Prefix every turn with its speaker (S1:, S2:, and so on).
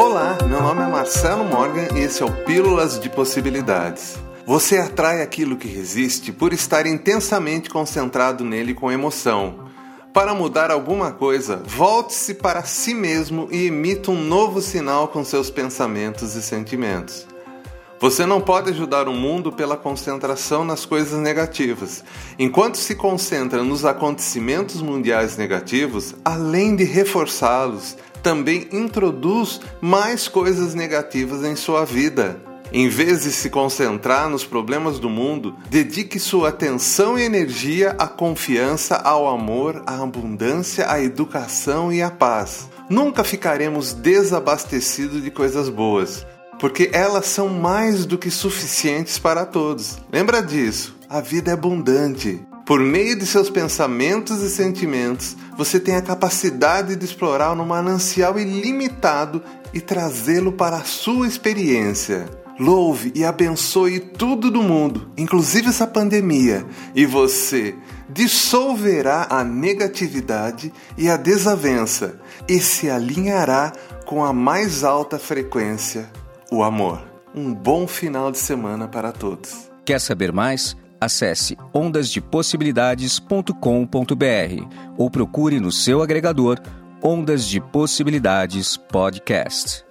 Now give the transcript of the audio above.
S1: Olá, meu nome é Marcelo Morgan e esse é o Pílulas de Possibilidades. Você atrai aquilo que resiste por estar intensamente concentrado nele com emoção. Para mudar alguma coisa, volte-se para si mesmo e emita um novo sinal com seus pensamentos e sentimentos. Você não pode ajudar o mundo pela concentração nas coisas negativas. Enquanto se concentra nos acontecimentos mundiais negativos, além de reforçá-los, também introduz mais coisas negativas em sua vida. Em vez de se concentrar nos problemas do mundo, dedique sua atenção e energia à confiança, ao amor, à abundância, à educação e à paz. Nunca ficaremos desabastecidos de coisas boas porque elas são mais do que suficientes para todos. Lembra disso? A vida é abundante. Por meio de seus pensamentos e sentimentos, você tem a capacidade de explorar um manancial ilimitado e trazê-lo para a sua experiência. Louve e abençoe tudo do mundo, inclusive essa pandemia, e você dissolverá a negatividade e a desavença e se alinhará com a mais alta frequência o amor. Um bom final de semana para todos.
S2: Quer saber mais? Acesse ondasdepossibilidades.com.br ou procure no seu agregador Ondas de Possibilidades Podcast.